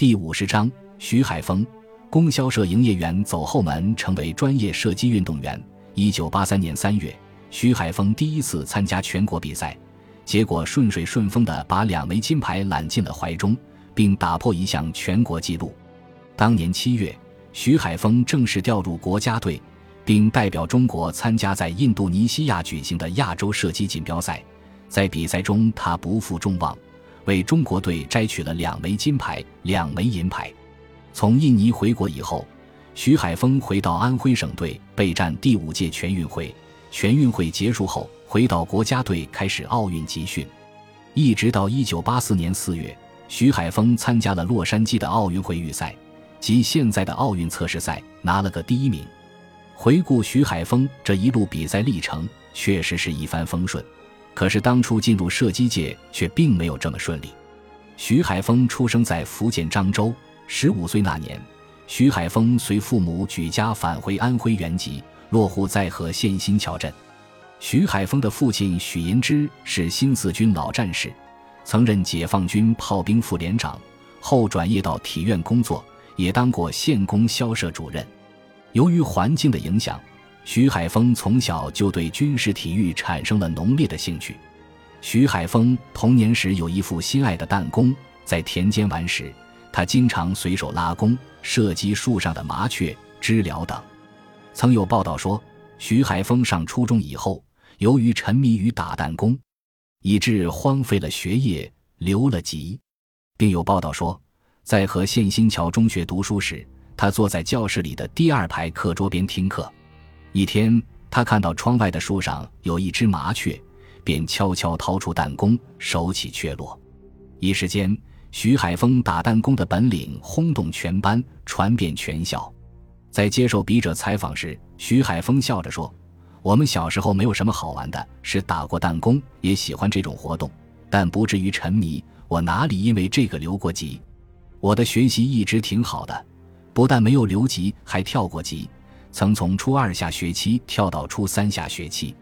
第五十章，徐海峰，供销社营业员走后门，成为专业射击运动员。一九八三年三月，徐海峰第一次参加全国比赛，结果顺水顺风的把两枚金牌揽进了怀中，并打破一项全国纪录。当年七月，徐海峰正式调入国家队，并代表中国参加在印度尼西亚举行的亚洲射击锦标赛。在比赛中，他不负众望。为中国队摘取了两枚金牌、两枚银牌。从印尼回国以后，徐海峰回到安徽省队备战第五届全运会。全运会结束后，回到国家队开始奥运集训，一直到一九八四年四月，徐海峰参加了洛杉矶的奥运会预赛及现在的奥运测试赛，拿了个第一名。回顾徐海峰这一路比赛历程，确实是一帆风顺。可是当初进入射击界却并没有这么顺利。徐海峰出生在福建漳州，十五岁那年，徐海峰随父母举家返回安徽原籍，落户在和县新桥镇。徐海峰的父亲许银之是新四军老战士，曾任解放军炮兵副连长，后转业到体院工作，也当过县供销社主任。由于环境的影响。徐海峰从小就对军事体育产生了浓烈的兴趣。徐海峰童年时有一副心爱的弹弓，在田间玩时，他经常随手拉弓射击树上的麻雀、知了等。曾有报道说，徐海峰上初中以后，由于沉迷于打弹弓，以致荒废了学业，留了级。并有报道说，在和县新桥中学读书时，他坐在教室里的第二排课桌边听课。一天，他看到窗外的树上有一只麻雀，便悄悄掏出弹弓，手起雀落。一时间，徐海峰打弹弓的本领轰动全班，传遍全校。在接受笔者采访时，徐海峰笑着说：“我们小时候没有什么好玩的，是打过弹弓，也喜欢这种活动，但不至于沉迷。我哪里因为这个留过级？我的学习一直挺好的，不但没有留级，还跳过级。”曾从初二下学期跳到初三下学期，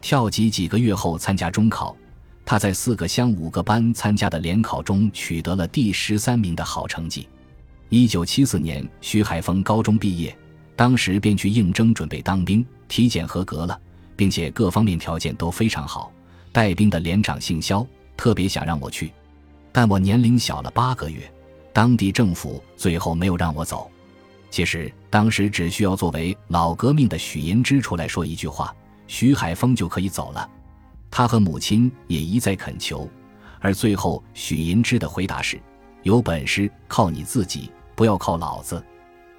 跳级几个月后参加中考，他在四个乡五个班参加的联考中取得了第十三名的好成绩。一九七四年，徐海峰高中毕业，当时便去应征准备当兵，体检合格了，并且各方面条件都非常好。带兵的连长姓肖，特别想让我去，但我年龄小了八个月，当地政府最后没有让我走。其实当时只需要作为老革命的许银之出来说一句话，徐海峰就可以走了。他和母亲也一再恳求，而最后许银之的回答是：“有本事靠你自己，不要靠老子。”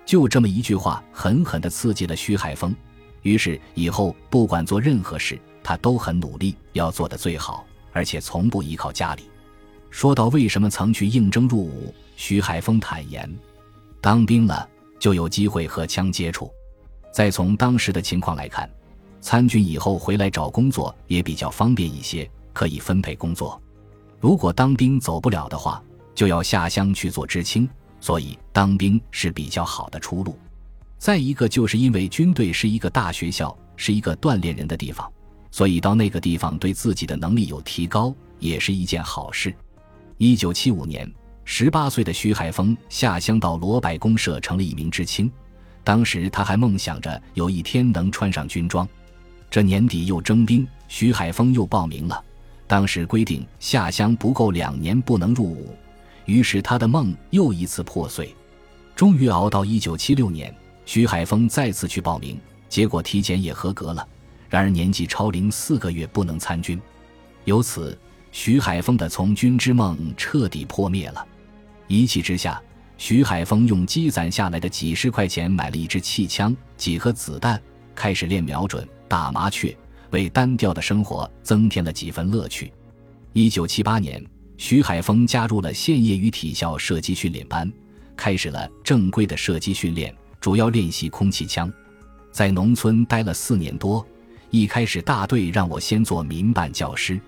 就这么一句话，狠狠地刺激了徐海峰。于是以后不管做任何事，他都很努力，要做得最好，而且从不依靠家里。说到为什么曾去应征入伍，徐海峰坦言：“当兵了。”就有机会和枪接触。再从当时的情况来看，参军以后回来找工作也比较方便一些，可以分配工作。如果当兵走不了的话，就要下乡去做知青，所以当兵是比较好的出路。再一个，就是因为军队是一个大学校，是一个锻炼人的地方，所以到那个地方对自己的能力有提高，也是一件好事。一九七五年。十八岁的徐海峰下乡到罗柏公社，成了一名知青。当时他还梦想着有一天能穿上军装。这年底又征兵，徐海峰又报名了。当时规定下乡不够两年不能入伍，于是他的梦又一次破碎。终于熬到一九七六年，徐海峰再次去报名，结果体检也合格了。然而年纪超龄四个月，不能参军。由此，徐海峰的从军之梦彻底破灭了。一气之下，徐海峰用积攒下来的几十块钱买了一支气枪、几盒子弹，开始练瞄准、打麻雀，为单调的生活增添了几分乐趣。一九七八年，徐海峰加入了县业余体校射击训练班，开始了正规的射击训练，主要练习空气枪。在农村待了四年多，一开始大队让我先做民办教师，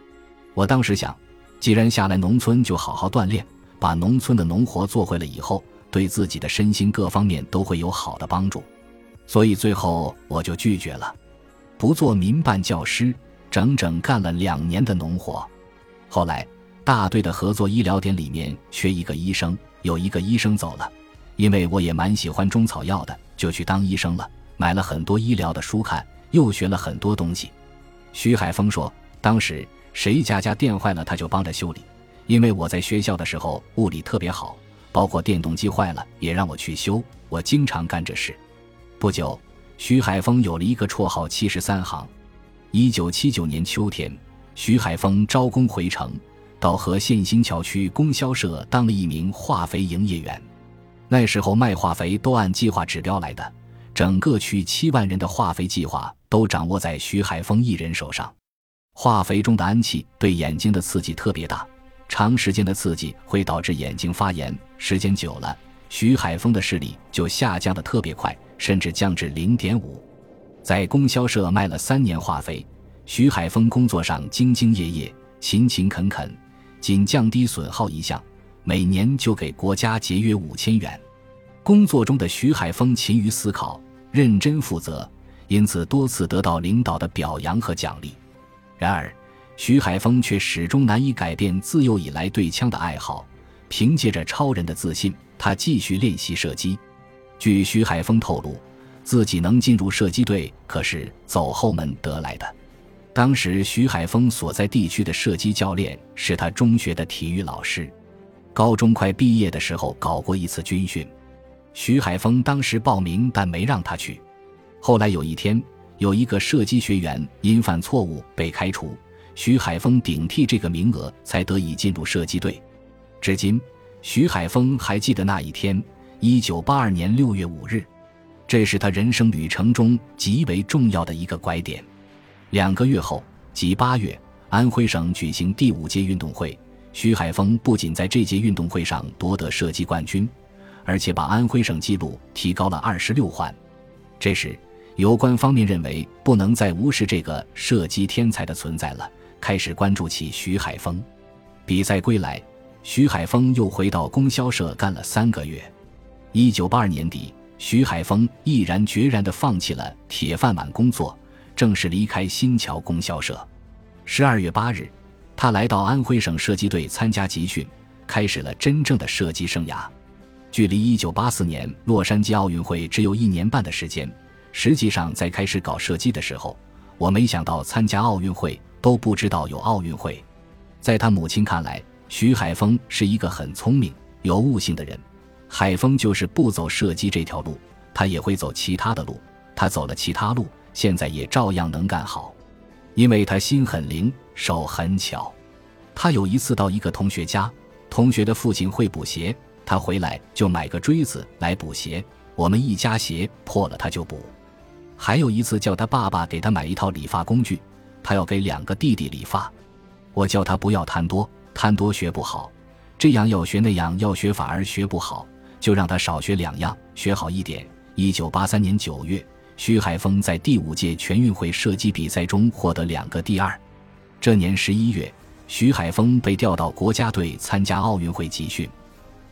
我当时想，既然下来农村，就好好锻炼。把农村的农活做会了以后，对自己的身心各方面都会有好的帮助，所以最后我就拒绝了，不做民办教师，整整干了两年的农活。后来大队的合作医疗点里面缺一个医生，有一个医生走了，因为我也蛮喜欢中草药的，就去当医生了，买了很多医疗的书看，又学了很多东西。徐海峰说，当时谁家家电坏了，他就帮着修理，因为我在学校的时候物理特别好，包括电动机坏了也让我去修，我经常干这事。不久，徐海峰有了一个绰号“七十三行”。一九七九年秋天，徐海峰招工回城。到和县新桥区供销社当了一名化肥营业员，那时候卖化肥都按计划指标来的，整个区七万人的化肥计划都掌握在徐海峰一人手上。化肥中的氨气对眼睛的刺激特别大，长时间的刺激会导致眼睛发炎，时间久了，徐海峰的视力就下降的特别快，甚至降至零点五。在供销社卖了三年化肥，徐海峰工作上兢兢业业、勤勤恳恳。仅降低损耗一项，每年就给国家节约五千元。工作中的徐海峰勤于思考、认真负责，因此多次得到领导的表扬和奖励。然而，徐海峰却始终难以改变自幼以来对枪的爱好。凭借着超人的自信，他继续练习射击。据徐海峰透露，自己能进入射击队可是走后门得来的。当时，徐海峰所在地区的射击教练是他中学的体育老师。高中快毕业的时候，搞过一次军训。徐海峰当时报名，但没让他去。后来有一天，有一个射击学员因犯错误被开除，徐海峰顶替这个名额，才得以进入射击队。至今，徐海峰还记得那一天，一九八二年六月五日，这是他人生旅程中极为重要的一个拐点。两个月后，即八月，安徽省举行第五届运动会。徐海峰不仅在这届运动会上夺得射击冠军，而且把安徽省纪录提高了二十六环。这时，有关方面认为不能再无视这个射击天才的存在了，开始关注起徐海峰。比赛归来，徐海峰又回到供销社干了三个月。一九八二年底，徐海峰毅然决然地放弃了铁饭碗工作。正式离开新桥供销社。十二月八日，他来到安徽省射击队参加集训，开始了真正的射击生涯。距离一九八四年洛杉矶奥运会只有一年半的时间。实际上，在开始搞射击的时候，我没想到参加奥运会，都不知道有奥运会。在他母亲看来，徐海峰是一个很聪明、有悟性的人。海峰就是不走射击这条路，他也会走其他的路。他走了其他路。现在也照样能干好，因为他心很灵，手很巧。他有一次到一个同学家，同学的父亲会补鞋，他回来就买个锥子来补鞋。我们一家鞋破了他就补。还有一次叫他爸爸给他买一套理发工具，他要给两个弟弟理发。我叫他不要贪多，贪多学不好，这样要学那样要学反而学不好，就让他少学两样，学好一点。一九八三年九月。徐海峰在第五届全运会射击比赛中获得两个第二。这年十一月，徐海峰被调到国家队参加奥运会集训。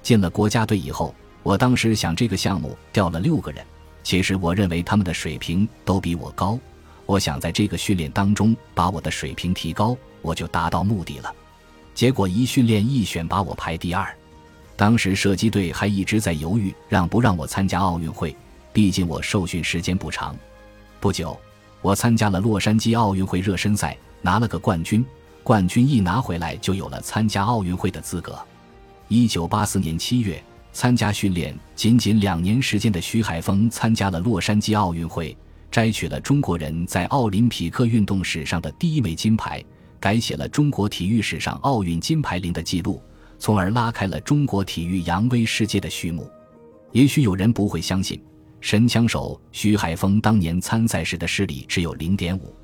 进了国家队以后，我当时想，这个项目调了六个人，其实我认为他们的水平都比我高。我想在这个训练当中把我的水平提高，我就达到目的了。结果一训练一选，把我排第二。当时射击队还一直在犹豫，让不让我参加奥运会。毕竟我受训时间不长，不久，我参加了洛杉矶奥运会热身赛，拿了个冠军。冠军一拿回来，就有了参加奥运会的资格。一九八四年七月，参加训练仅仅两年时间的徐海峰参加了洛杉矶奥运会，摘取了中国人在奥林匹克运动史上的第一枚金牌，改写了中国体育史上奥运金牌零的记录，从而拉开了中国体育扬威世界的序幕。也许有人不会相信。神枪手徐海峰当年参赛时的视力只有零点五。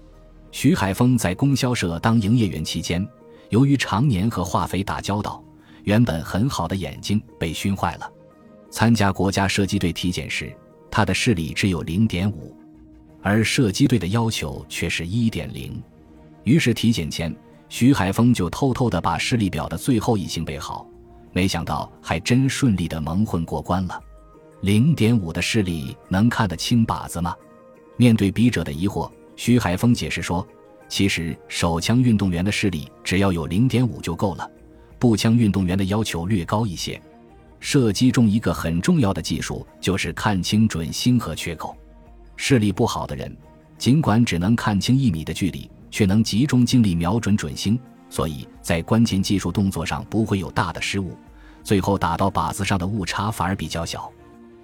徐海峰在供销社当营业员期间，由于常年和化肥打交道，原本很好的眼睛被熏坏了。参加国家射击队体检时，他的视力只有零点五，而射击队的要求却是一点零。于是体检前，徐海峰就偷偷的把视力表的最后一行背好，没想到还真顺利的蒙混过关了。零点五的视力能看得清靶子吗？面对笔者的疑惑，徐海峰解释说：“其实手枪运动员的视力只要有零点五就够了，步枪运动员的要求略高一些。射击中一个很重要的技术就是看清准星和缺口。视力不好的人，尽管只能看清一米的距离，却能集中精力瞄准准星，所以在关键技术动作上不会有大的失误，最后打到靶子上的误差反而比较小。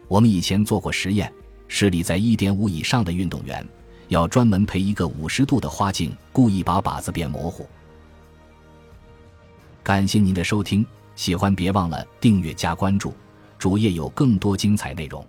我们以前做过实验，视力在一点五以上的运动员，要专门配一个五十度的花镜，故意把靶子变模糊。感谢您的收听。喜欢别忘了订阅加关注，主页有更多精彩内容。